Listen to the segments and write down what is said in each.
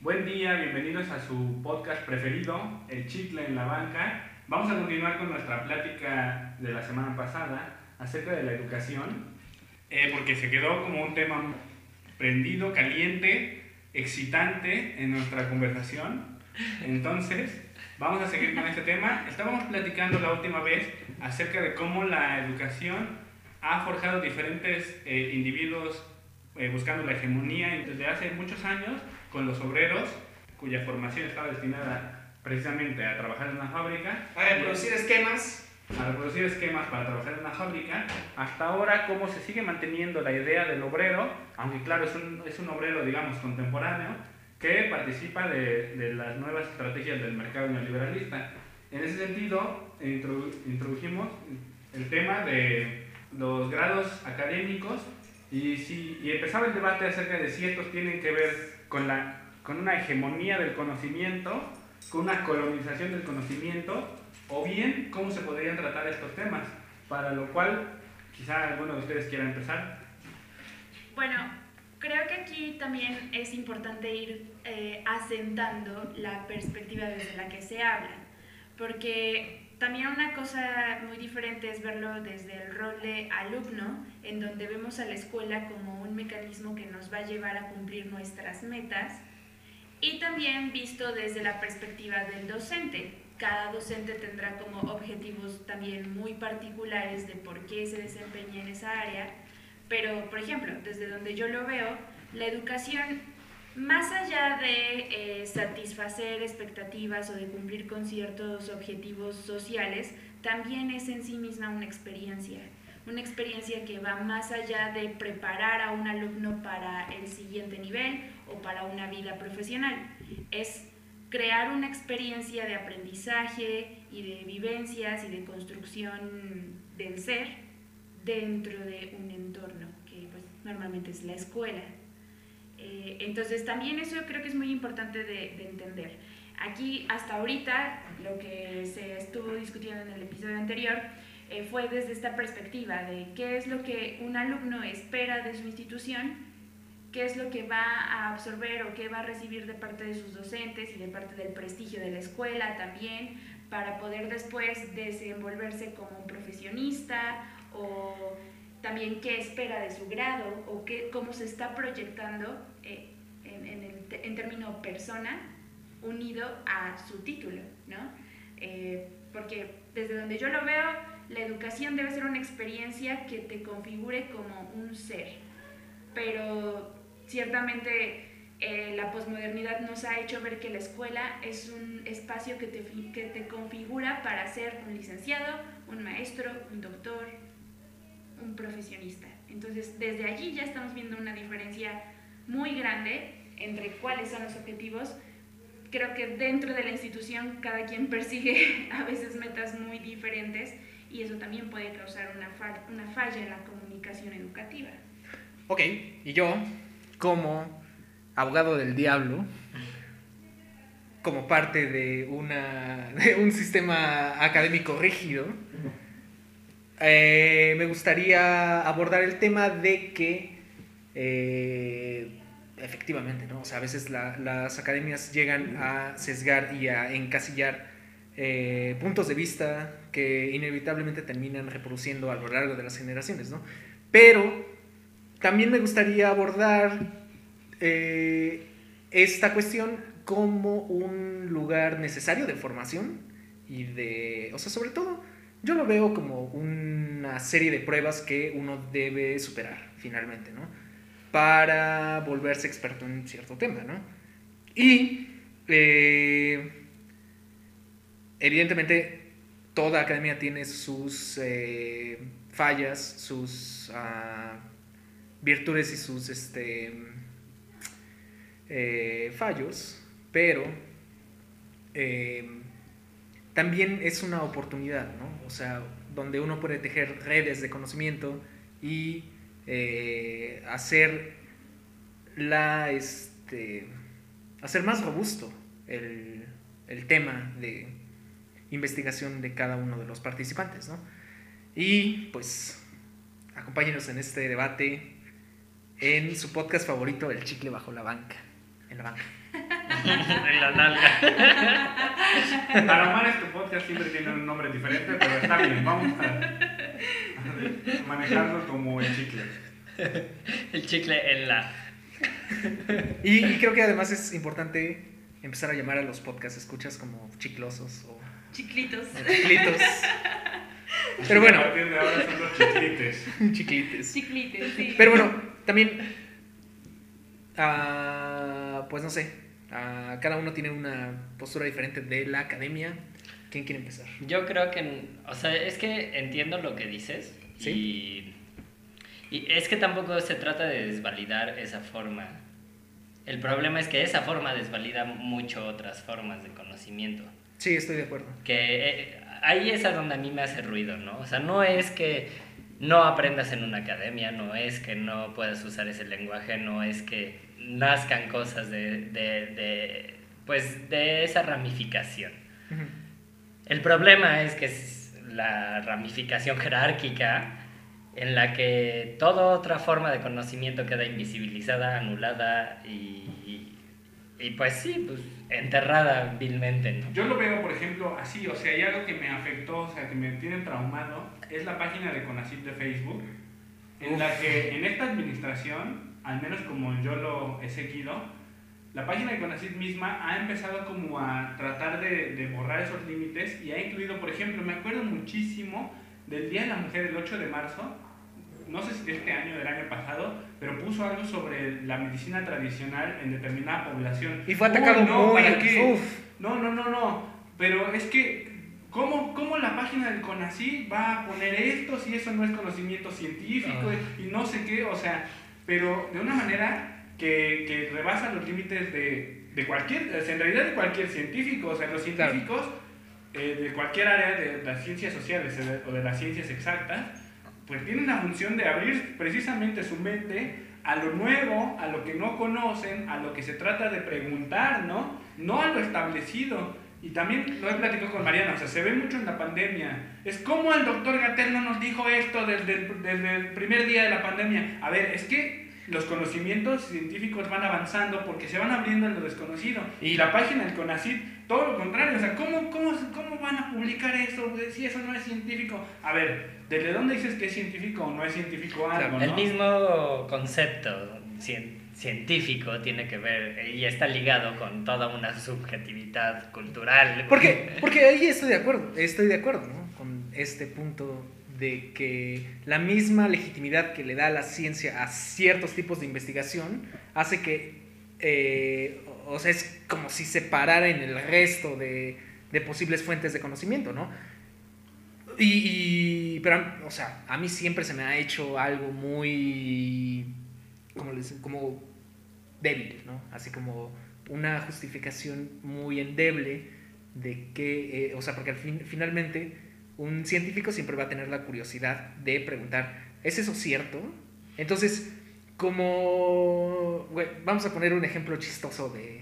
Buen día, bienvenidos a su podcast preferido, El Chicle en la Banca. Vamos a continuar con nuestra plática de la semana pasada acerca de la educación, eh, porque se quedó como un tema prendido, caliente, excitante en nuestra conversación. Entonces, vamos a seguir con este tema. Estábamos platicando la última vez acerca de cómo la educación ha forjado diferentes eh, individuos eh, buscando la hegemonía y desde hace muchos años con los obreros cuya formación estaba destinada precisamente a trabajar en una fábrica. A reproducir esquemas. A reproducir esquemas para trabajar en una fábrica. Hasta ahora, cómo se sigue manteniendo la idea del obrero, aunque claro, es un, es un obrero, digamos, contemporáneo, que participa de, de, las nuevas estrategias del mercado neoliberalista. En ese sentido, introdujimos el tema de los grados académicos y, si, y empezaba el debate acerca de si estos tienen que ver con, la, con una hegemonía del conocimiento, con una colonización del conocimiento, o bien cómo se podrían tratar estos temas, para lo cual quizá alguno de ustedes quiera empezar. Bueno, creo que aquí también es importante ir eh, asentando la perspectiva desde la que se habla, porque también una cosa muy diferente es verlo desde el rol de alumno, en donde vemos a la escuela como un mecanismo que nos va a llevar a cumplir nuestras metas, y también visto desde la perspectiva del docente. Cada docente tendrá como objetivos también muy particulares de por qué se desempeña en esa área, pero por ejemplo, desde donde yo lo veo, la educación más allá de eh, satisfacer expectativas o de cumplir con ciertos objetivos sociales, también es en sí misma una experiencia, una experiencia que va más allá de preparar a un alumno para el siguiente nivel o para una vida profesional. Es crear una experiencia de aprendizaje y de vivencias y de construcción del ser dentro de un entorno que pues, normalmente es la escuela. Eh, entonces también eso creo que es muy importante de, de, entender. Aquí hasta ahorita lo que se estuvo discutiendo en el episodio anterior eh, fue desde esta perspectiva de qué es lo que un alumno espera de su institución, qué es lo que va a absorber o qué va a recibir de parte de sus docentes y de parte del prestigio de la escuela también, para poder después desenvolverse como un profesionista o también qué espera de su grado o qué, cómo se está proyectando eh, en, en, el, en, término persona unido a su título, ¿no? Eh, porque desde donde yo lo veo, la educación debe ser una experiencia que te configure como un ser, pero ciertamente eh, la posmodernidad nos ha hecho ver que la escuela es un espacio que te, que te configura para ser un licenciado, un maestro, un doctor, un profesionista. Entonces, desde allí ya estamos viendo una diferencia muy grande entre cuáles son los objetivos. Creo que dentro de la institución cada quien persigue a veces metas muy diferentes y eso también puede causar una, fa una falla en la comunicación educativa. Ok, y yo, como abogado del diablo, como parte de, una, de un sistema académico rígido, eh, me gustaría abordar el tema de que eh, efectivamente, ¿no? O sea, a veces la, las academias llegan a sesgar y a encasillar eh, puntos de vista que inevitablemente terminan reproduciendo a lo largo de las generaciones, ¿no? Pero también me gustaría abordar esta cuestión como un lugar necesario de formación y de, o sea, sobre todo, yo lo veo como una serie de pruebas que uno debe superar finalmente, ¿no? Para volverse experto en cierto tema, ¿no? Y eh, evidentemente toda academia tiene sus eh, fallas, sus uh, virtudes y sus este, eh, fallos, pero también es una oportunidad, ¿no? O sea, donde uno puede tejer redes de conocimiento y eh, hacer la, este, hacer más robusto el, el tema de investigación de cada uno de los participantes, ¿no? Y pues acompáñenos en este debate en su podcast favorito, El Chicle Bajo la Banca. En la banca. en la nalga. Para Omar este podcast siempre tiene un nombre diferente, pero está bien, vamos a, a manejarlo como el chicle. El chicle en la. Y, y creo que además es importante empezar a llamar a los podcast escuchas como chiclosos o Chiclitos. chiclitos. Pero bueno. A partir de ahora son los chiclites. Chiclites. Chiclites, sí. Pero bueno, también, ah, pues no sé, ah, cada uno tiene una postura diferente de la academia. ¿Quién quiere empezar? Yo creo que, o sea, es que entiendo lo que dices Sí. y, y es que tampoco se trata de desvalidar esa forma. El problema es que esa forma desvalida mucho otras formas de conocimiento. Sí, estoy de acuerdo. Que eh, ahí es a donde a mí me hace ruido, ¿no? O sea, no es que no aprendas en una academia, no es que no puedas usar ese lenguaje, no es que nazcan cosas de, de, de pues, de esa ramificación. El problema es que es la ramificación jerárquica en la que toda otra forma de conocimiento queda invisibilizada, anulada y, y, y pues sí, pues enterrada vilmente, ¿no? Yo lo veo, por ejemplo, así, o sea, hay algo que me afectó, o sea, que me tiene traumado, es la página de CONACYT de Facebook, en la que en esta administración, al menos como yo lo he seguido, la página de CONACYT misma ha empezado como a tratar de, de borrar esos límites y ha incluido, por ejemplo, me acuerdo muchísimo del Día de la Mujer, el 8 de marzo, no sé si de este año o del año pasado, pero puso algo sobre la medicina tradicional en determinada población. Y fue atacado no, muy... ¿para qué? uf. No, no, no, no. Pero es que, ¿cómo, cómo la página del CONACYT va a poner esto si eso no es conocimiento científico Ah. y no sé qué? O sea, pero de una manera que, que rebasa los límites de, de cualquier, en realidad de cualquier científico. O sea, los científicos eh, de cualquier área de las ciencias sociales o de- o de las ciencias exactas, pues tienen la función de abrir precisamente su mente a lo nuevo, a lo que no conocen, a lo que se trata de preguntar, ¿no? No a lo establecido. Y también lo he platicado con Mariana, o sea, se ve mucho en la pandemia. Es como el doctor Gatel no nos dijo esto desde el, desde el primer día de la pandemia. A ver, es que los conocimientos científicos van avanzando porque se van abriendo en lo desconocido. Y la página del CONACYT, todo lo contrario. O sea, ¿cómo, cómo, cómo van a publicar eso si eso no es científico? A ver, ¿desde dónde dices que es científico o no es científico algo, El no? mismo concepto cien- científico tiene que ver y está ligado con toda una subjetividad cultural. Porque, porque ahí estoy de acuerdo, estoy de acuerdo, ¿no? Con este punto de que la misma legitimidad que le da la ciencia a ciertos tipos de investigación hace que, eh, o sea, es como si se parara en el resto de, posibles fuentes de conocimiento, ¿no? Y, y- pero, o sea, a mí siempre se me ha hecho algo muy, como les como débil, ¿no? Así como una justificación muy endeble de que, eh, o sea, porque al fin, finalmente un científico siempre va a tener la curiosidad de preguntar, ¿es eso cierto? Entonces, como, vamos a poner un ejemplo chistoso de,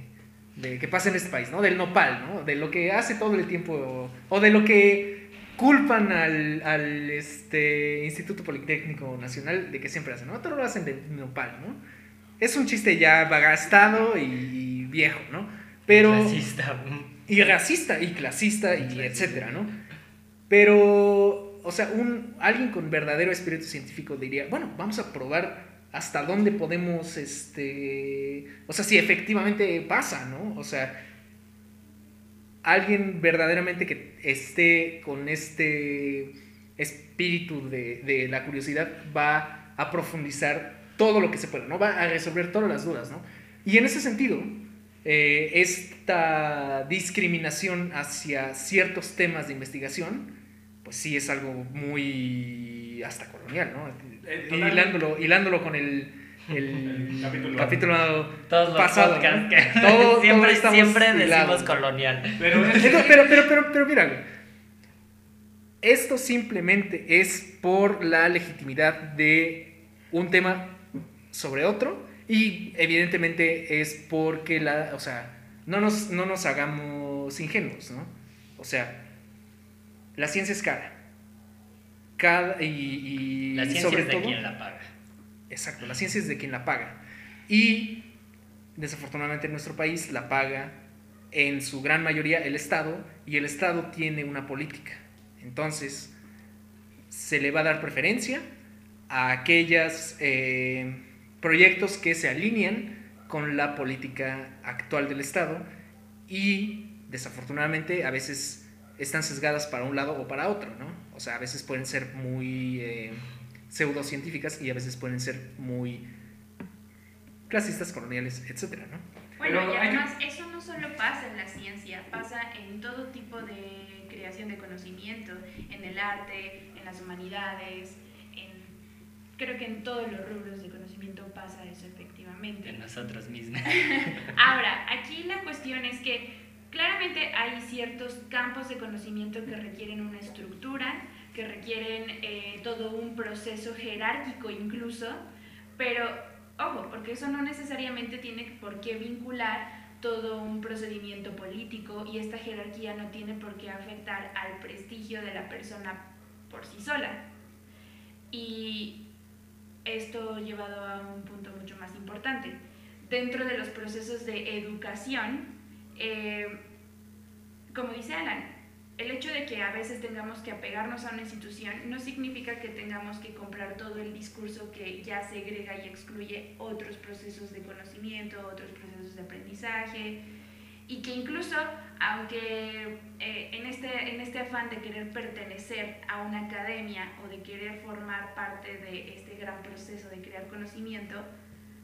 de que pasa en este país, ¿no? Del nopal, ¿no? De lo que hace todo el tiempo, o de lo que culpan al, al, este, Instituto Politécnico Nacional de que siempre hacen, ¿no? Todo lo hacen de nopal, ¿no? Es un chiste ya gastado y, y viejo, ¿no? Pero... Racista. Y racista y clasista y etcétera, ¿no? Pero, o sea, un, alguien con verdadero espíritu científico diría, bueno, vamos a probar hasta dónde podemos, este, o sea, si efectivamente pasa, ¿no? O sea, alguien verdaderamente que esté con este espíritu de, de la curiosidad va a profundizar todo lo que se pueda, ¿no? Va a resolver todas las dudas, ¿no? Y en ese sentido, eh, esta discriminación hacia ciertos temas de investigación, pues sí es algo muy hasta colonial, ¿no? Eh, hilándolo, hilándolo con el, el El capítulo. capítulo Todos los pasado, podcasts ¿no? que Todo- siempre, siempre decimos hilados. colonial. Pero Entonces, pero, pero, pero, pero mira, güey, esto simplemente es por la legitimidad de un tema sobre otro y evidentemente es porque la, o sea, no nos, no nos hagamos ingenuos, ¿no? O sea, la ciencia es cara. Cada, y, y La ciencia sobre es de todo, quien la paga. Exacto, la ciencia es de quien la paga. Y desafortunadamente en nuestro país la paga en su gran mayoría el Estado y el Estado tiene una política. Entonces, se le va a dar preferencia a aquellos eh, proyectos que se alinean con la política actual del Estado y desafortunadamente a veces están sesgadas para un lado o para otro, ¿no? O sea, a veces pueden ser muy eh, pseudocientíficas y a veces pueden ser muy clasistas, coloniales, etcétera, ¿no? Bueno, Pero y hay además eso no solo pasa en la ciencia, pasa en todo tipo de creación de conocimiento, en el arte, en las humanidades, en, creo que en todos los rubros de conocimiento pasa eso efectivamente. De nosotros mismos. Ahora, aquí la cuestión es que claramente hay ciertos campos de conocimiento que requieren una estructura, que requieren eh, todo un proceso jerárquico incluso, pero ojo, porque eso no necesariamente tiene por qué vincular todo un procedimiento político y esta jerarquía no tiene por qué afectar al prestigio de la persona por sí sola. Y esto llevado a un punto mucho más importante. Dentro de los procesos de educación, eh, como dice Alan, el hecho de que a veces tengamos que apegarnos a una institución no significa que tengamos que comprar todo el discurso que ya segrega y excluye otros procesos de conocimiento, otros procesos de aprendizaje, y que incluso, aunque eh, en, este, en este afán de querer pertenecer a una academia o de querer formar parte de este gran proceso de crear conocimiento,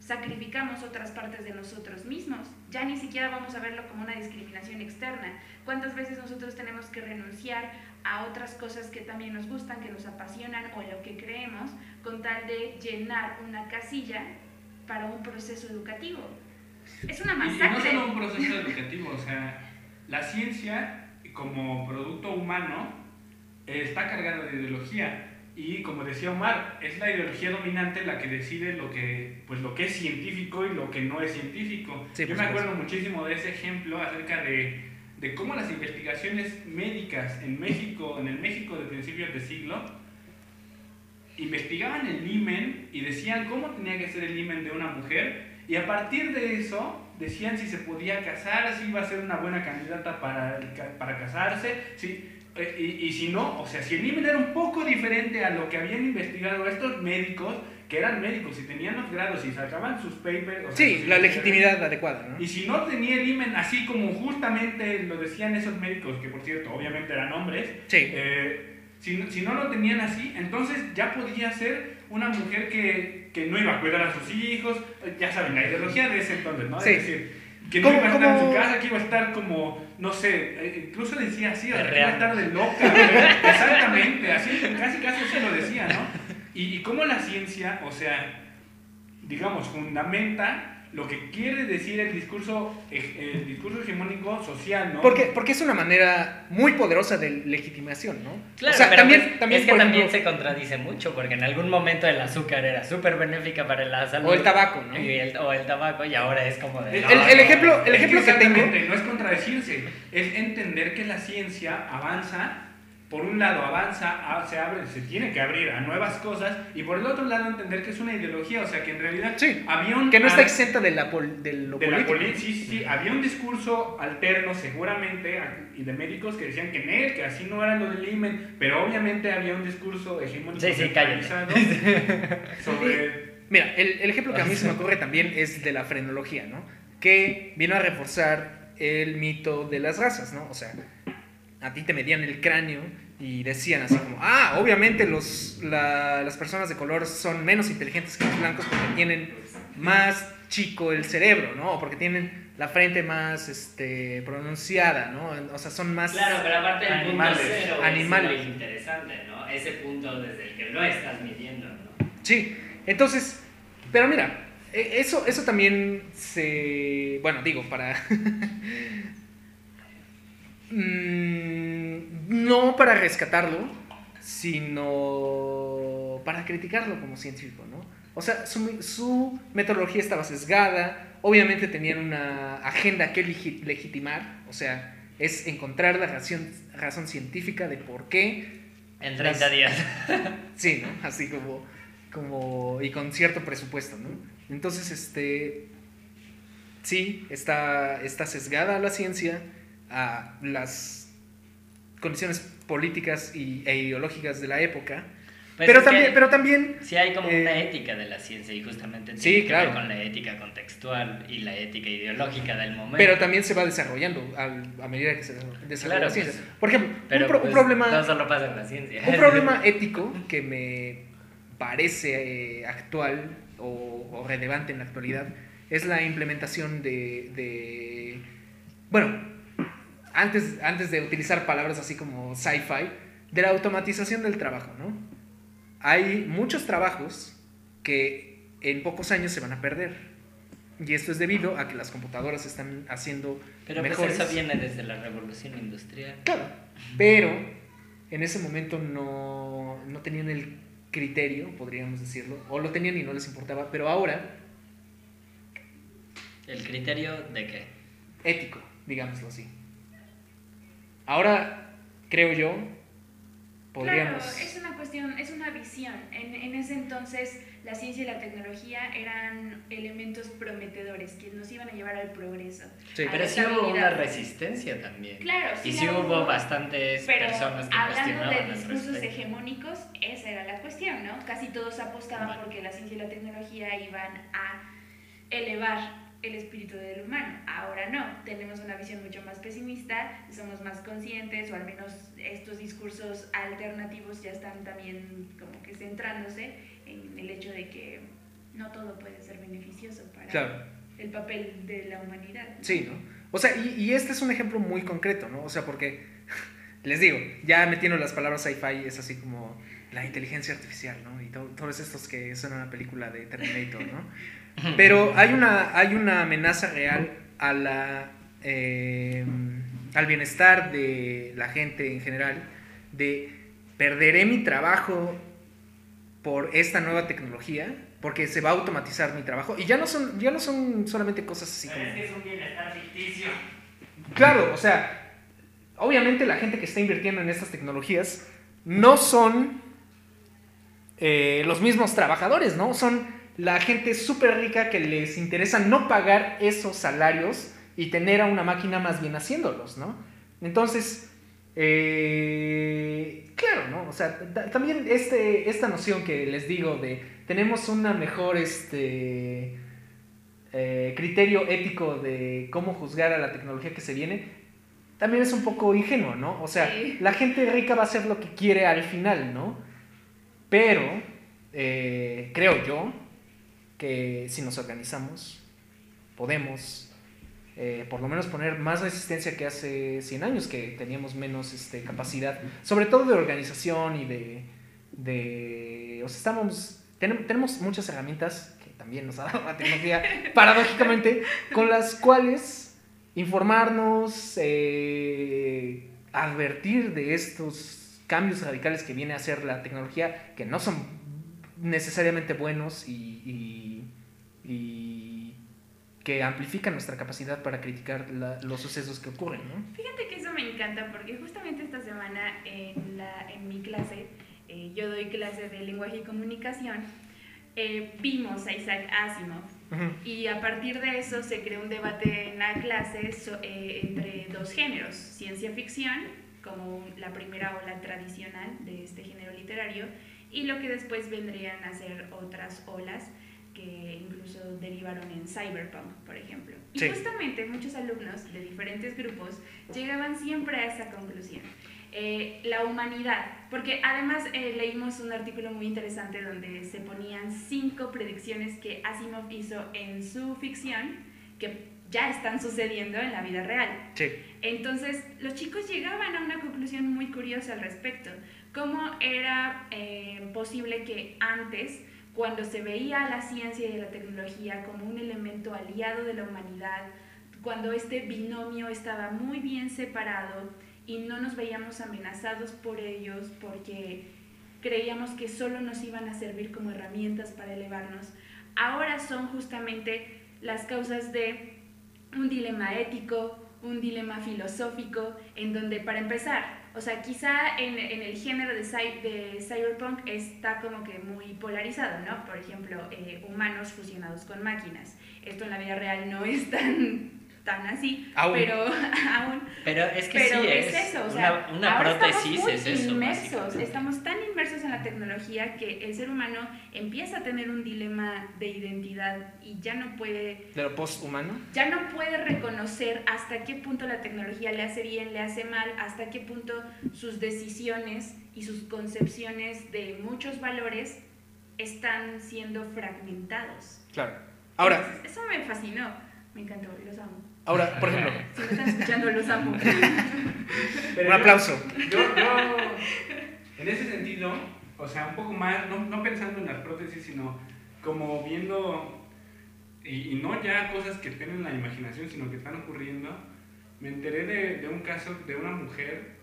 sacrificamos otras partes de nosotros mismos. Ya ni siquiera vamos a verlo como una discriminación externa. ¿Cuántas veces nosotros tenemos que renunciar a otras cosas que también nos gustan, que nos apasionan o lo que creemos, con tal de llenar una casilla para un proceso educativo? Es una Y, no masacre. solo un proceso educativo, o sea, la ciencia como producto humano eh, está cargada de ideología y como decía Omar, es la ideología dominante la que decide lo que, pues, lo que es científico y lo que no es científico. Sí, Yo me supuesto. acuerdo muchísimo de ese ejemplo acerca de, de cómo las investigaciones médicas en México, en el México de principios de siglo, investigaban el himen y decían cómo tenía que ser el himen de una mujer y a partir de eso decían si se podía casar, si iba a ser una buena candidata para, para casarse, si, y, y si no, o sea, si el himen era un poco diferente a lo que habían investigado estos médicos, que eran médicos y tenían los grados y sacaban sus papers. o sea, Sí, sus la legitimidad adecuada, ¿no? y si no tenía el himen así como justamente lo decían esos médicos, que por cierto, obviamente eran hombres, Sí. eh, si, no- si no lo tenían así, entonces ya podía ser una mujer que, que no iba a cuidar a sus hijos, eh, ya saben, la ideología de ese entonces, ¿no? Sí. Es decir, que no ¿Cómo- iba a estar en su casa, que iba a estar como, no sé, eh, incluso decía así, o sea, que iba a Perreando. estar de loca, exactamente, así, casi casi así lo decía, ¿no? Y, y cómo la ciencia, o sea, digamos, fundamenta lo que quiere decir el discurso, eh, el discurso hegemónico social, ¿no? Porque, porque es una manera muy poderosa de legitimación, ¿no? Claro, o sea, pero también, pues, también, es que por también ejemplo, se contradice mucho, porque en algún momento el azúcar era súper benéfica para la salud. O el tabaco, ¿no? Y el- o el tabaco, y ahora es como de... El- no, el- el ejemplo- el Es ejemplo que tengo- No es contradecirse, es entender que la ciencia avanza, por un lado avanza, se abre, se tiene que abrir a nuevas cosas, y por el otro lado entender que es una ideología, o sea que en realidad Sí, había un... que no está exenta de, la pol- de lo de político. sí, sí, sí, había un discurso alterno seguramente a- y de médicos que decían que en él, que así no era lo del imen, pero obviamente había un discurso hegemónico Sí, sí, sobre Mira, el, el ejemplo que a mí se me ocurre también es de la frenología, ¿no? Que vino a reforzar el mito de las razas, ¿no? O sea, a ti te medían el cráneo y decían así como, ah, obviamente los, la- las personas de color son menos inteligentes que los blancos porque tienen más chico el cerebro, ¿no? O porque tienen la frente más este, pronunciada, ¿no? O sea, son más... Claro, pero aparte el punto Animales. cero Animales. es interesante, ¿no? Ese punto desde el que lo estás midiendo, ¿no? Sí, entonces, pero mira, e- eso, eso también se, bueno, digo, para... Mm, no para rescatarlo, sino para criticarlo como científico, ¿no? O sea, su, su metodología estaba sesgada, obviamente tenían una agenda que legi- legitimar, o sea, Es encontrar la razón, razón científica de por qué. En 30 Las- días. Sí, ¿no? Así como, como. y con cierto presupuesto, ¿no? Entonces, este. Sí, está, está sesgada la ciencia a las condiciones políticas y, e ideológicas de la época. Pues pero, también, pero también Sí hay como eh, una ética de la ciencia y justamente tiene Sí, que claro. ver con la ética contextual y la ética ideológica del momento. Pero también se va desarrollando al- a medida que se desarrolla Claro, la ciencia. pues, Por ejemplo, Pero un, pro- un pues, problema, no solo pasa en la ciencia. un problema ético que me parece eh, actual o, o relevante en la actualidad es la implementación de, de- bueno, antes, antes de utilizar palabras así como sci-fi, de la automatización del trabajo, ¿no? Hay muchos trabajos que en pocos años se van a perder. Y esto es debido a que las computadoras están haciendo Pero pues mejores. eso viene desde la revolución industrial. Claro, pero en ese momento no, no tenían el criterio, podríamos decirlo, o lo tenían y no les importaba, pero ahora ¿El criterio de qué? ético, digámoslo así. Ahora, creo yo, podríamos... Claro, es una cuestión, es una visión. En, en ese entonces la ciencia y la tecnología eran elementos prometedores que nos iban a llevar al progreso. Sí. Pero sí hubo una resistencia también. Claro, sí y sí hubo hubo, bastantes Pero personas que hablando cuestionaban de discursos hegemónicos, esa era la cuestión, ¿no? Casi todos apostaban Vale. porque la ciencia y la tecnología iban a elevar el espíritu del humano. Ahora no, tenemos una visión mucho más pesimista, somos más conscientes, o al menos estos discursos alternativos ya están también como que centrándose en el hecho de que no todo puede ser beneficioso para Claro. el papel de la humanidad. ¿no? Sí, ¿no? O sea, y, y este es un ejemplo muy concreto, ¿no? O sea, porque, les digo, ya metiendo las palabras sci-fi es así como la inteligencia artificial, ¿no? Y to- todos estos que son una película de Terminator, ¿no? Pero hay una, hay una amenaza real a la, eh, al bienestar de la gente en general, de perderé mi trabajo por esta nueva tecnología, porque se va a automatizar mi trabajo, y ya no son, ya no son solamente cosas así Pero como... es que es un bienestar ficticio. Claro, o sea, obviamente la gente que está invirtiendo en estas tecnologías no son eh, los mismos trabajadores, ¿no? Son la gente súper rica que les interesa no pagar esos salarios y tener a una máquina más bien haciéndolos, ¿no? Entonces, eh, claro, ¿no? O sea, ta- también este, esta noción que les digo de tenemos una mejor, este eh, criterio ético de cómo juzgar a la tecnología que se viene, también es un poco ingenuo, ¿no? O sea, Sí. la gente rica va a hacer lo que quiere al final, ¿no? Pero eh, creo yo que si nos organizamos, podemos eh, por lo menos poner más resistencia que hace 100 años, que teníamos menos este, capacidad, sobre todo de organización y de... de o sea, estamos, tenemos, tenemos muchas herramientas que también nos ha dado la tecnología, paradójicamente, con las cuales informarnos, eh, advertir de estos cambios radicales que viene a hacer la tecnología, que no son necesariamente buenos y, y- y que amplifican nuestra capacidad para criticar la- los sucesos que ocurren, ¿no? Fíjate que eso me encanta porque justamente esta semana en, la, en mi clase, eh, yo doy clase de lenguaje y comunicación, eh, vimos a Isaac Asimov Ujú. y a partir de eso se creó un debate en la clase so- eh, entre dos géneros, ciencia ficción, como la primera ola tradicional de este género literario, y lo que después vendrían a ser otras olas que incluso derivaron en cyberpunk, por ejemplo. Y Sí. justamente muchos alumnos de diferentes grupos llegaban siempre a esa conclusión. Eh, la humanidad, porque además eh, leímos un artículo muy interesante donde se ponían cinco predicciones que Asimov hizo en su ficción que ya están sucediendo en la vida real. Sí. Entonces, los chicos llegaban a una conclusión muy curiosa al respecto. ¿Cómo era eh, posible que antes, cuando se veía a la ciencia y a la tecnología como un elemento aliado de la humanidad, cuando este binomio estaba muy bien separado y no nos veíamos amenazados por ellos porque creíamos que solo nos iban a servir como herramientas para elevarnos, ahora son justamente las causas de un dilema ético, un dilema filosófico en donde, para empezar, o sea, quizá en, en el género de, cy- de cyberpunk está como que muy polarizado, ¿no? Por ejemplo, eh, humanos fusionados con máquinas. Esto en la vida real no es tan, tan así, Aún. pero aún Pero es que pero sí, es, es, eso, o sea, una, una ahora prótesis estamos muy es eso. inmersos, estamos tan inmersos en la tecnología que el ser humano empieza a tener un dilema de identidad y ya no puede, De lo post-humano. ya no puede reconocer hasta qué punto la tecnología le hace bien, le hace mal, hasta qué punto sus decisiones y sus concepciones de muchos valores están siendo fragmentados. Claro. Ahora, Es- eso me fascinó, me encantó, los amo. Ahora, por ejemplo, Si me están escuchando, los amo. Pero un yo- aplauso. Yo, yo, en ese sentido, o sea, un poco más, no, no pensando en las prótesis, sino como viendo, y, y no ya cosas que tienen la imaginación, sino que están ocurriendo, me enteré de, de un caso de una mujer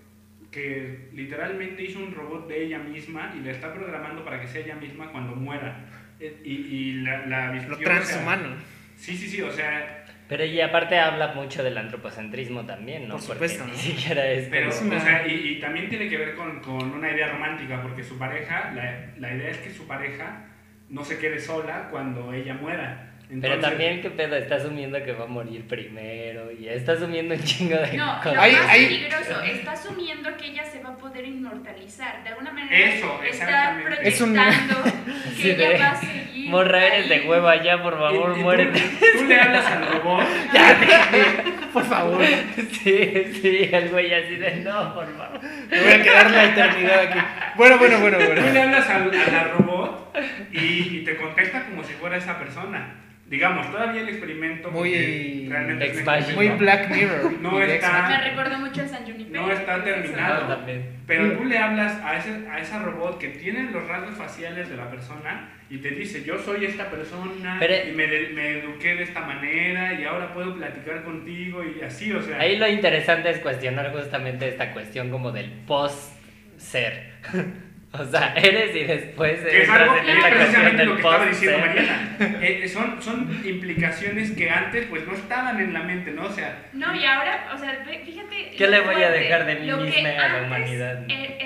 que literalmente hizo un robot de ella misma y la está programando para que sea ella misma cuando muera. Eh, Y, y la, la vistió, Lo o sea, transhumano. Sí, sí, sí, o sea, Pero y aparte habla mucho del antropocentrismo también, ¿no? Por supuesto, Porque ¿no? ni siquiera es Pero, como- Es una- o sea, y, y también tiene que ver con, con una idea romántica, porque su pareja, la, la idea es que su pareja no se quede sola cuando ella muera. Pero también, ¿qué pedo? Está asumiendo que va a morir primero y está asumiendo un chingo de No, lo cosas. Hay- más hay- peligroso, está asumiendo que ella se va a poder inmortalizar. De alguna manera Eso, está exactamente. Es un- proyectando Sí, que ella de- va a seguir. Morra, eres de hueva ya, por favor, y- y muérete. Tú, tú le hablas al robot, Por favor. Sí, sí, el güey así de no, por favor. Me voy a quedar la eternidad aquí. Bueno, bueno, bueno, tú le bueno. hablas al, a la robot y, y te contesta como si fuera esa persona. Digamos, todavía el experimento Muy realmente es un Ex Machina. Muy experimento, Black Mirror. No está-. Me recordó mucho a San Junipero. No está terminado. También. Pero tú le hablas a, ese, a esa robot que tiene los rasgos faciales de la persona y te dice, yo soy esta persona Pero- y me, me eduqué de esta manera y ahora puedo platicar contigo y así, o sea... Ahí lo interesante es cuestionar justamente esta cuestión como del post-ser. O sea, eres y después que es algo en que precisamente lo que estaba diciendo. Mariana. Eh, son, son implicaciones que antes pues no estaban en la mente, ¿no? O sea, No, y ahora, o sea, ve- fíjate. ¿Qué le voy a dejar de mí misma a la humanidad? eh, te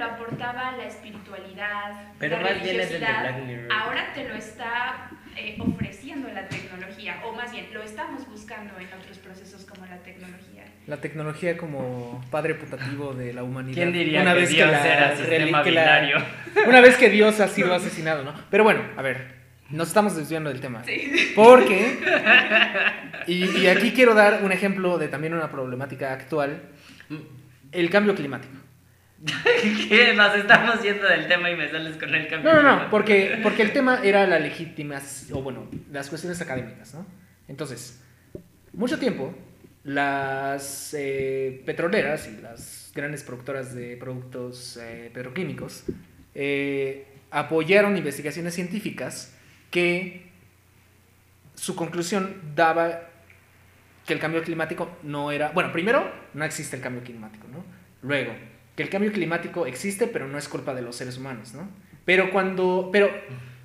lo aportaba la espiritualidad, Pero la más bien es el de religiosidad, Black Mirror. Ahora te lo está eh, ofreciendo la tecnología, o más bien, lo estamos buscando en otros procesos como la tecnología. La tecnología como padre putativo de la humanidad. ¿Quién diría una que vez Dios la era sistema que la-? Una vez que Dios ha sido asesinado, ¿no? Pero bueno, a ver, nos estamos desviando del tema. Sí. Porque, y, y aquí quiero dar un ejemplo de también una problemática actual, el cambio climático. ¿Qué? Nos estamos yendo del tema y me sales con el cambio. No, no, no, porque, porque el tema era la legitimación, o bueno, las cuestiones académicas, ¿no? Entonces, mucho tiempo, las eh, petroleras y las grandes productoras de productos eh, petroquímicos eh, apoyaron investigaciones científicas que su conclusión daba que el cambio climático no era, bueno, primero, no existe el cambio climático, ¿no? Luego, que el cambio climático existe, pero no es culpa de los seres humanos, ¿no? Pero cuando, pero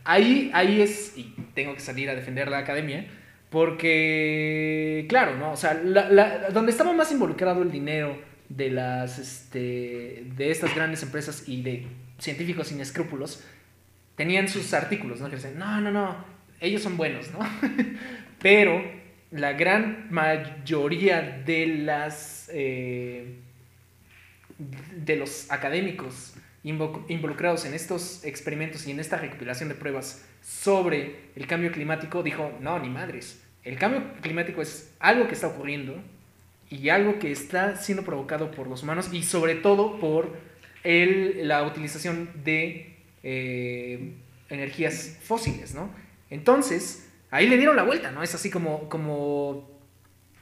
ahí, ahí es, y tengo que salir a defender la academia, porque, claro, ¿no? O sea, donde estaba más involucrado el dinero de las, este, de estas grandes empresas y de científicos sin escrúpulos, tenían sus artículos, ¿no? Que decían, no, no, no, ellos son buenos, ¿no? Pero la gran mayoría de las eh, de los académicos invo- involucrados en estos experimentos y en esta recopilación de pruebas sobre el cambio climático dijo, no, ni madres, el cambio climático es algo que está ocurriendo y algo que está siendo provocado por los humanos y sobre todo por el- la utilización de eh, energías fósiles, ¿no? Entonces, ahí le dieron la vuelta, ¿no? Es así como, como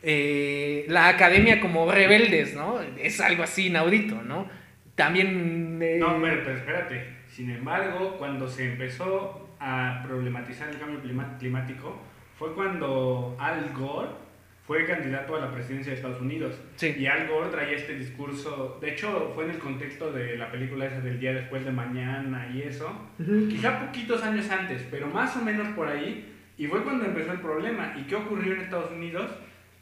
eh, la academia como rebeldes, ¿no? Es algo así inaudito, ¿no? También... eh, No, pero, pero espérate. Sin embargo, cuando se empezó a problematizar el cambio climático, fue cuando Al Gore fue candidato a la presidencia de Estados Unidos. Sí. Y Al Gore traía este discurso, de hecho fue en el contexto de la película esa del día después de mañana y eso, quizá poquitos años antes, pero más o menos por ahí, y fue cuando empezó el problema. ¿Y qué ocurrió en Estados Unidos?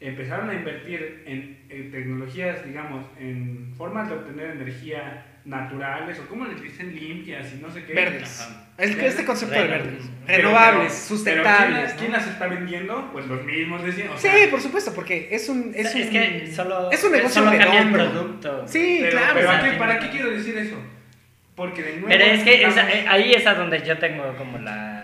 Empezaron a invertir en, en tecnologías, digamos, en formas de obtener energía naturales o como les dicen limpias y no sé qué. Verdes. Ajá. Es que este concepto de Verdes. Renovables, pero- sustentables. pero ¿quién, las- ¿no? quién las está vendiendo? Pues los mismos decían. o Sí, por supuesto, porque es un. Es, Es, un, que solo, es un negocio solo redondo. producto. Sí, pero, claro. pero o sea, ¿a qué- tiene- ¿para qué quiero decir eso? Porque de nuevo. Pero es que estamos- esa- eh, ahí es a donde yo tengo como la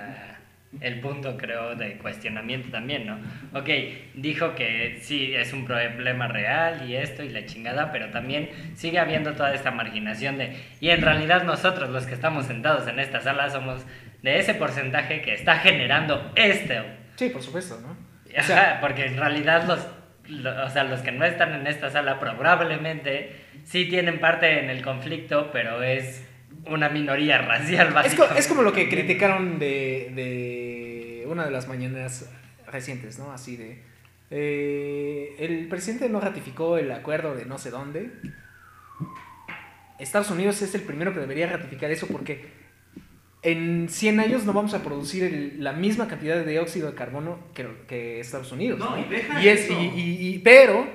el punto creo de cuestionamiento también, ¿no? Ok, dijo que sí es un problema real y esto y la chingada, pero también sigue habiendo toda esta marginación de y en realidad nosotros los que estamos sentados en esta sala somos de ese porcentaje que está generando esto. Sí, por supuesto, ¿no? O sea, porque en realidad los, lo- o sea, los que no están en esta sala probablemente sí tienen parte en el conflicto, pero es una minoría racial básicamente. es como lo que criticaron de, de una de las mañaneras recientes, ¿no? Así de. eh, el presidente no ratificó el acuerdo de no sé dónde. Estados Unidos es el primero que debería ratificar eso porque en 100 años no vamos a producir el- la misma cantidad de dióxido de carbono que, que Estados Unidos. No, ¿no? y deja Y es, eso. y, y- y- pero,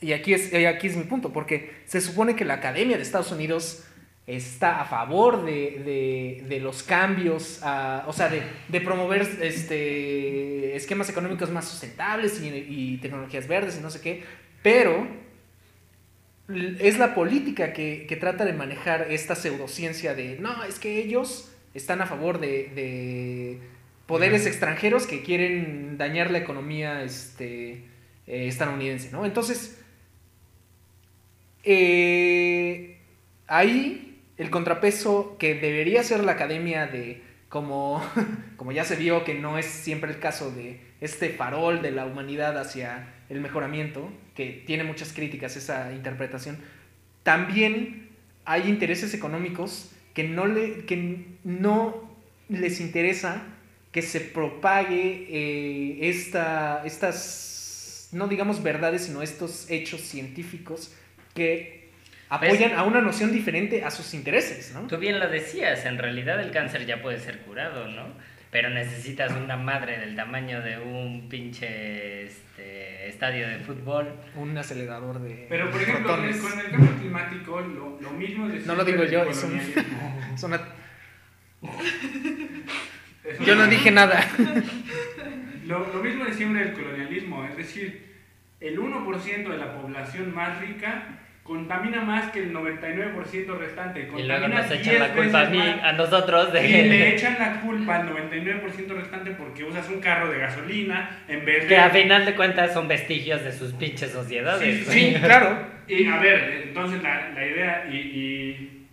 y aquí es, y aquí es mi punto, porque se supone que la Academia de Estados Unidos está a favor de, de- de los cambios, o sea, de, de promover este, esquemas económicos más sustentables y, y tecnologías verdes y no sé qué, pero es la política que, que trata de manejar esta pseudociencia de, no, es que ellos están a favor de, de poderes extranjeros que quieren dañar la economía este, eh, estadounidense, ¿no? Entonces, eh, ahí el contrapeso que debería ser la academia de, como, como ya se vio que no es siempre el caso de este farol de la humanidad hacia el mejoramiento, que tiene muchas críticas esa interpretación, también hay intereses económicos que no, le, que no les interesa que se propague eh, esta, estas, no digamos verdades, sino estos hechos científicos que apoyan a una noción diferente a sus intereses, ¿no? Tú bien lo decías, en realidad el cáncer ya puede ser curado, ¿no? Pero necesitas una madre del tamaño de un pinche este, estadio de fútbol. Un acelerador de Pero por ejemplo, con el, protones. con el cambio climático, lo, lo mismo de No lo digo yo, es un-. Es una- Es Yo no dije nada. Lo, lo mismo de siempre del colonialismo, es decir, el 1% de la población más rica contamina más que el 99% restante. Y luego contamina nos echan 10 la culpa a veces mí, más. a nosotros de... Y le echan la culpa al 99% restante porque usas un carro de gasolina en vez de... Que a final de cuentas son vestigios de sus pinches sociedades. Sí, Sí, claro. Y a ver, entonces la, la idea, y, y,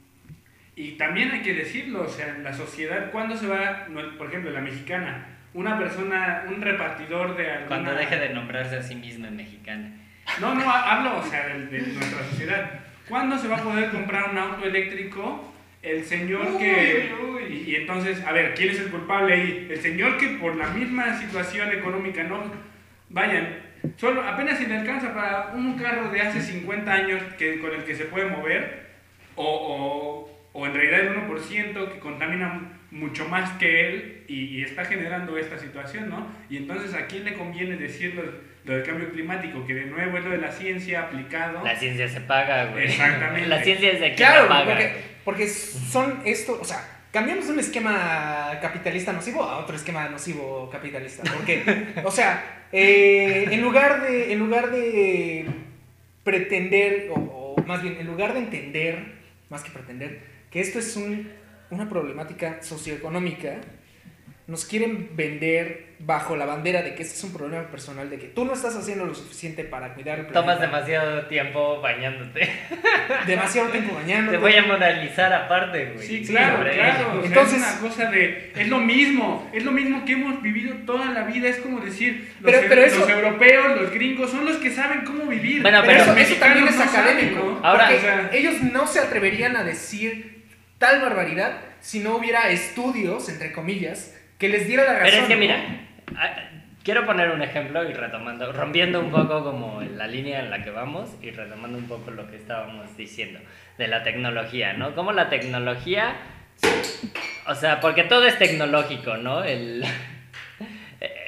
y también hay que decirlo, o sea, la sociedad, ¿cuándo se va, por ejemplo, la mexicana, una persona, un repartidor de alguna... Cuando deje de nombrarse a sí misma en mexicana. No, no, hablo, o sea, de, de nuestra sociedad. ¿Cuándo se va a poder comprar un auto eléctrico? El señor que... Y, y entonces, a ver, ¿quién es el culpable ahí? El señor que por la misma situación económica, no... Vayan, solo apenas si le alcanza para un carro de hace 50 años que, con el que se puede mover, o, o, o en realidad el 1% que contamina mucho más que él y, y está generando esta situación, ¿no? Y entonces, ¿a quién le conviene decir lo, lo del cambio climático? Que de nuevo es lo de la ciencia aplicado. La ciencia se paga, güey. Exactamente. La ciencia es de Claro, la paga. porque, porque son esto, o sea, cambiamos de un esquema capitalista nocivo a otro esquema nocivo capitalista. Porque, o sea, eh, en lugar de, en lugar de pretender, o, o más bien, en lugar de entender, más que pretender, que esto es un- una problemática socioeconómica, nos quieren vender bajo la bandera de que este es un problema personal, de que tú no estás haciendo lo suficiente para cuidar el planeta. Tomas demasiado tiempo bañándote. demasiado tiempo bañándote. Te voy a moralizar aparte, güey. Sí, Sí, claro, sobre claro. ello. O sea, Entonces- es una cosa de. Es lo mismo. Es lo mismo que hemos vivido toda la vida. Es como decir. Los, Pero- pero los eso- europeos, los gringos, son los que saben cómo vivir. Bueno, Pero, pero- eso, eso también es Los no saben, académico. ¿no? Ahora- o sea, ellos no se atreverían a decir tal barbaridad si no hubiera estudios, entre comillas, que les diera la razón. Pero es que mira, quiero poner un ejemplo y retomando, rompiendo un poco como la línea en la que vamos y retomando un poco lo que estábamos diciendo de la tecnología, ¿no? Como la tecnología, o sea, porque todo es tecnológico, ¿no? El,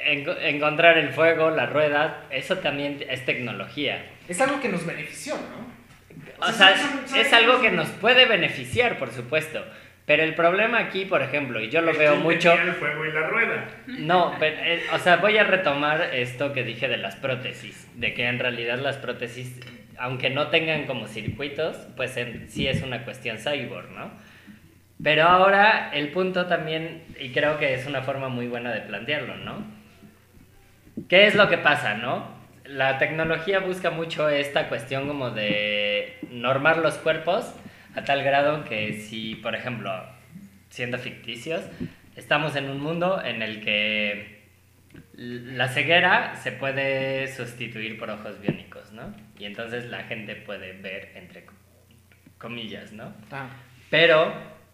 encontrar el fuego, la rueda, eso también es tecnología. Es algo que nos benefició, ¿no? O sea, es algo que nos puede beneficiar, por supuesto. Pero el problema aquí, por ejemplo, y yo lo veo mucho... el fuego y la rueda. No, pero, eh, o sea, voy a retomar esto que dije de las prótesis, de que en realidad las prótesis, aunque no tengan como circuitos, pues en- sí es una cuestión cyborg, ¿no? Pero ahora el punto también, y creo que es una forma muy buena de plantearlo, ¿no? ¿Qué es lo que pasa, no? La tecnología busca mucho esta cuestión como de normar los cuerpos a tal grado que si, por ejemplo, siendo ficticios, estamos en un mundo en el que la ceguera se puede sustituir por ojos biónicos, ¿no? Y entonces la gente puede ver entre co- comillas, ¿no? Ah, Pero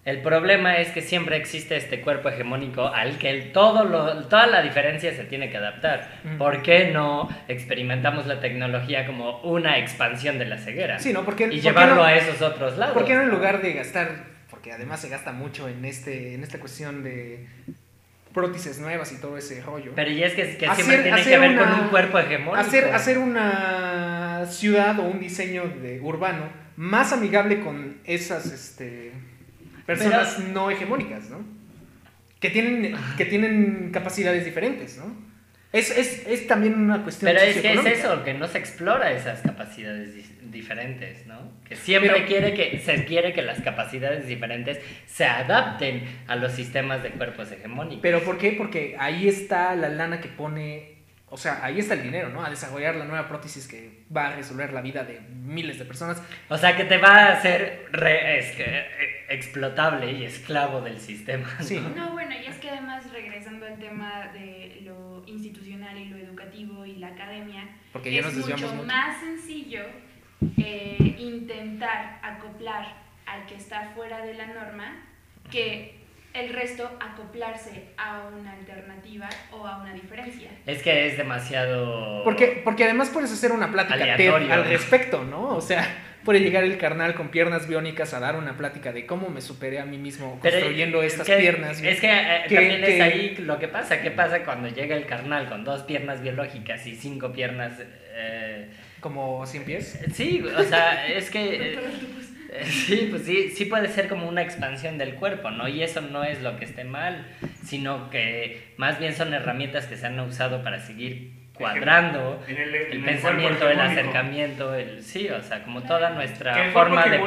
el problema es que siempre existe este cuerpo hegemónico al que el todo lo- toda la diferencia se tiene que adaptar. Mm. ¿Por qué no experimentamos la tecnología como una expansión de la ceguera? Sí, ¿no? Porque, y ¿por qué llevarlo no- a esos otros lados. ¿Por qué no en lugar de gastar, porque además se gasta mucho en, este, en esta cuestión de prótesis nuevas y todo ese rollo? Pero y es que, que Hacer- siempre tiene que ver con un cuerpo hegemónico. hacer, hacer una ciudad o un diseño de urbano más amigable con esas este, personas no hegemónicas, ¿no? Que tienen, que tienen capacidades diferentes, ¿no? Es, es, es también una cuestión Pero es que es eso, que no se explora esas capacidades di- diferentes, ¿no? Que siempre Pero- quiere que se quiere que las capacidades diferentes se adapten a los sistemas de cuerpos hegemónicos. ¿Pero por qué? Porque ahí está la lana que pone, o sea, ahí está el dinero, ¿no? A desarrollar la nueva prótesis que va a resolver la vida de miles de personas. O sea, que te va a hacer re- es que, eh, explotable y esclavo del sistema. ¿no? Sí. No, bueno, y es que además regresando al tema de lo institucional y lo educativo y la academia, Porque ya es nos desviamos mucho mucho. más sencillo eh, intentar acoplar al que está fuera de la norma que el resto acoplarse a una alternativa o a una diferencia. Es que es demasiado... Porque, porque además puedes hacer una plática TED al respecto, ¿no? O sea, puede llegar el carnal con piernas biónicas a dar una plática de cómo me superé a mí mismo construyendo es estas que- piernas. Es que eh, que- también es ahí lo que pasa. ¿Qué pasa cuando llega el carnal con dos piernas biológicas y cinco piernas... eh, Como 100 pies. Sí, o sea, es que... eh, Sí, pues sí, sí puede ser como una expansión del cuerpo, ¿no? Y eso no es lo que esté mal, sino que más bien son herramientas que se han usado para seguir cuadrando En el, en el el pensamiento, el hegemónico. acercamiento, el sí, o sea, como toda nuestra el forma de ser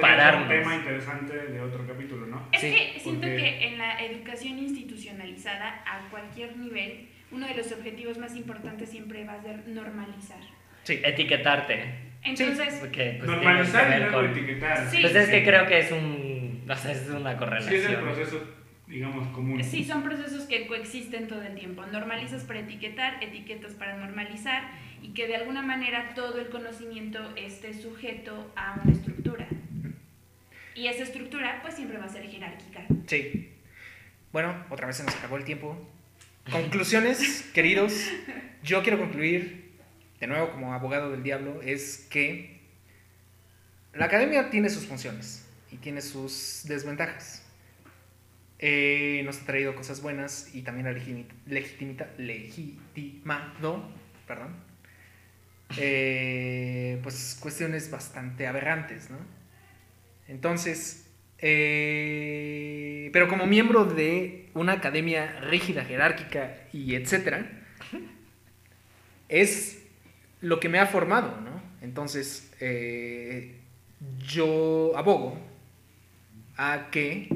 pararnos. un tema interesante de otro capítulo, ¿no? Es Sí, que siento porque- que en la educación institucionalizada a cualquier nivel, uno de los objetivos más importantes siempre va a ser normalizar. Sí. etiquetarte. Entonces, Porque, pues, Normalizar y luego con- etiquetar. Sí. Pues es que creo que es un, o sea, es una Sí, correlación. es el proceso, digamos, común. sí, son procesos que coexisten todo el tiempo. Normalizas para etiquetar, etiquetas para normalizar y que de alguna manera todo el conocimiento esté sujeto a una estructura. Y esa estructura pues siempre va a ser jerárquica. Sí. Bueno, otra vez se nos acabó el tiempo. Conclusiones, queridos. Yo quiero concluir, de nuevo como abogado del diablo, es que la academia tiene sus funciones y tiene sus desventajas. Eh, nos ha traído cosas buenas y también ha legitimado, perdón, eh, pues cuestiones bastante aberrantes, ¿no? Entonces, eh, pero como miembro de una academia rígida, jerárquica y etcétera, es lo que me ha formado, ¿no? Entonces, eh, yo abogo a que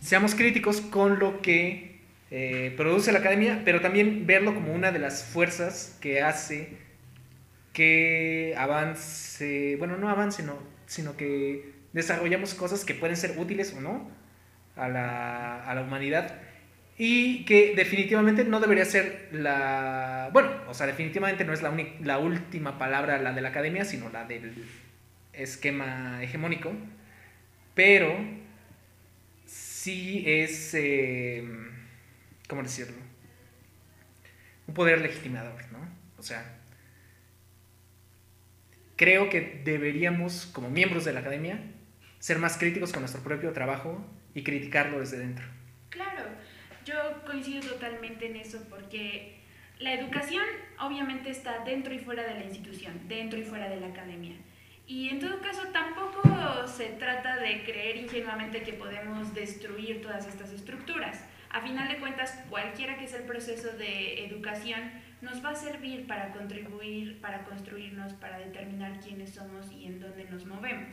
seamos críticos con lo que eh, produce la academia, pero también verlo como una de las fuerzas que hace que avance, bueno, no avance, no, sino que desarrollamos cosas que pueden ser útiles o no a la, a la humanidad y que definitivamente no debería ser la, bueno, o sea, definitivamente no es la, la última palabra la de la academia, sino la del esquema hegemónico, pero sí es, eh, ¿cómo decirlo? Un poder legitimador, ¿no? O sea, creo que deberíamos, como miembros de la academia, ser más críticos con nuestro propio trabajo y criticarlo desde dentro. Claro, yo coincido totalmente en eso porque la educación obviamente está dentro y fuera de la institución, dentro y fuera de la academia. Y en todo caso tampoco se trata de creer ingenuamente que podemos destruir todas estas estructuras. A final de cuentas, cualquiera que sea el proceso de educación nos va a servir para contribuir, para construirnos, para determinar quiénes somos y en dónde nos movemos.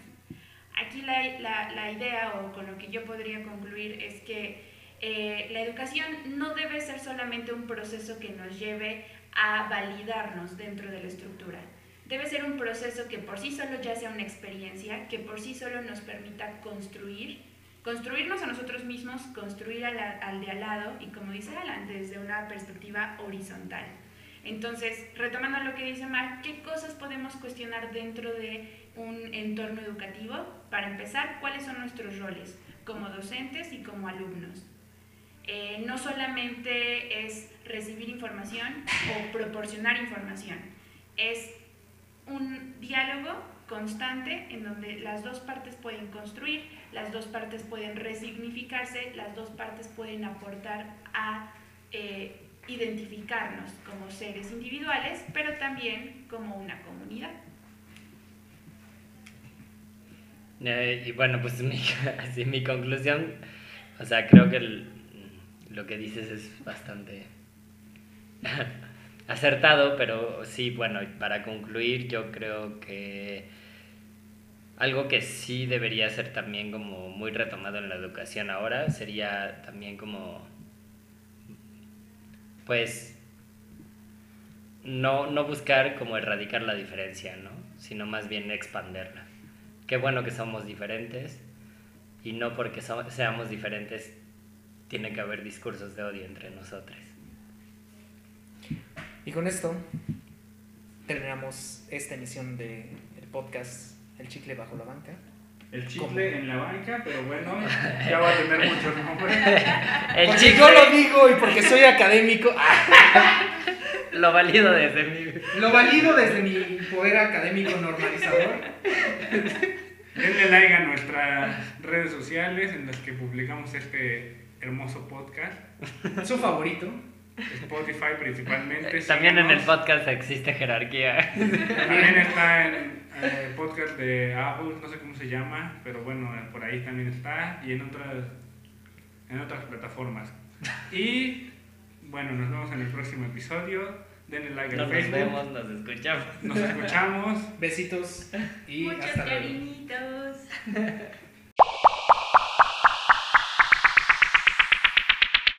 Aquí la, la, la idea o con lo que yo podría concluir es que eh, la educación no debe ser solamente un proceso que nos lleve a validarnos dentro de la estructura. Debe ser un proceso que por sí solo ya sea una experiencia, que por sí solo nos permita construir, construirnos a nosotros mismos, construir al, al de al lado y como dice Alan, desde una perspectiva horizontal. Entonces, retomando lo que dice Mark, ¿qué cosas podemos cuestionar dentro de un entorno educativo? Para empezar, ¿cuáles son nuestros roles como docentes y como alumnos? Eh, no solamente es recibir información o proporcionar información, es un diálogo constante en donde las dos partes pueden construir, las dos partes pueden resignificarse, las dos partes pueden aportar a eh, identificarnos como seres individuales, pero también como una comunidad. Eh, y bueno, pues así, mi conclusión, o sea, creo que lo que dices es bastante acertado, pero sí, bueno, para concluir yo creo que algo que sí debería ser también como muy retomado en la educación ahora sería también como, pues, no, no buscar como erradicar la diferencia, ¿no? Sino más bien expanderla. Qué bueno que somos diferentes y no porque seamos diferentes tiene que haber discursos de odio entre nosotros. Y con esto terminamos esta emisión del podcast El chicle bajo la banca. El chicle en la banca, pero bueno, ya va a tener muchos nombres. El porque chicle... yo lo digo y porque soy académico. lo valido desde mi... Lo valido desde mi poder académico normalizador. Denle like a nuestras redes sociales en las que publicamos este hermoso podcast. Su favorito. Spotify principalmente. También en el podcast existe jerarquía. También está en el eh, podcast de Apple, no sé cómo se llama, pero bueno, por ahí también está y en otras, en otras plataformas. Y bueno, nos vemos en el próximo episodio. Denle like al Facebook. Nos vemos, nos escuchamos. Nos escuchamos. Besitos y Muchos hasta cariñitos.